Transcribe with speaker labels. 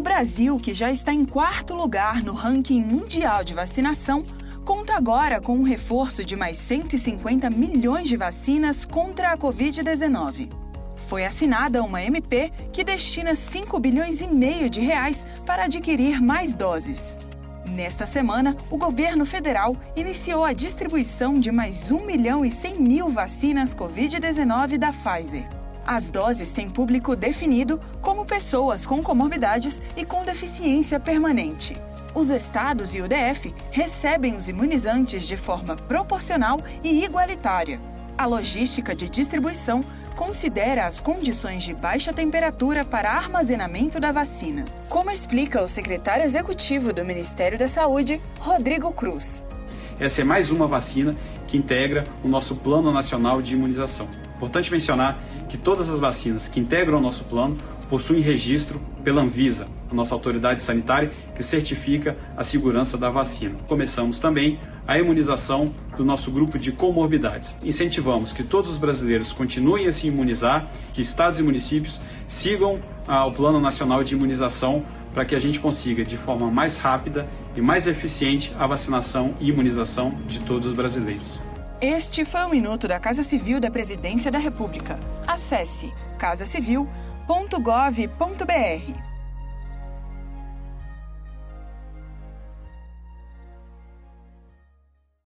Speaker 1: O Brasil, que já está em quarto lugar no ranking mundial de vacinação, conta agora com um reforço de mais 150 milhões de vacinas contra a Covid-19. Foi assinada uma MP que destina 5 bilhões e meio de reais para adquirir mais doses. Nesta semana, o governo federal iniciou a distribuição de mais 1 milhão e 100 mil vacinas Covid-19 da Pfizer. As doses têm público definido como pessoas com comorbidades e com deficiência permanente. Os estados e o DF recebem os imunizantes de forma proporcional e igualitária. A logística de distribuição considera as condições de baixa temperatura para armazenamento da vacina, como explica o secretário executivo do Ministério da Saúde, Rodrigo Cruz.
Speaker 2: Essa é mais uma vacina que integra o nosso Plano Nacional de Imunização. Importante mencionar que todas as vacinas que integram o nosso plano possuem registro pela Anvisa, a nossa autoridade sanitária que certifica a segurança da vacina. Começamos também a imunização do nosso grupo de comorbidades. Incentivamos que todos os brasileiros continuem a se imunizar, que estados e municípios sigam ah, o Plano Nacional de Imunização para que a gente consiga, de forma mais rápida e mais eficiente, a vacinação e imunização de todos os brasileiros.
Speaker 1: Este foi o Minuto da Casa Civil da Presidência da República. Acesse casacivil.gov.br.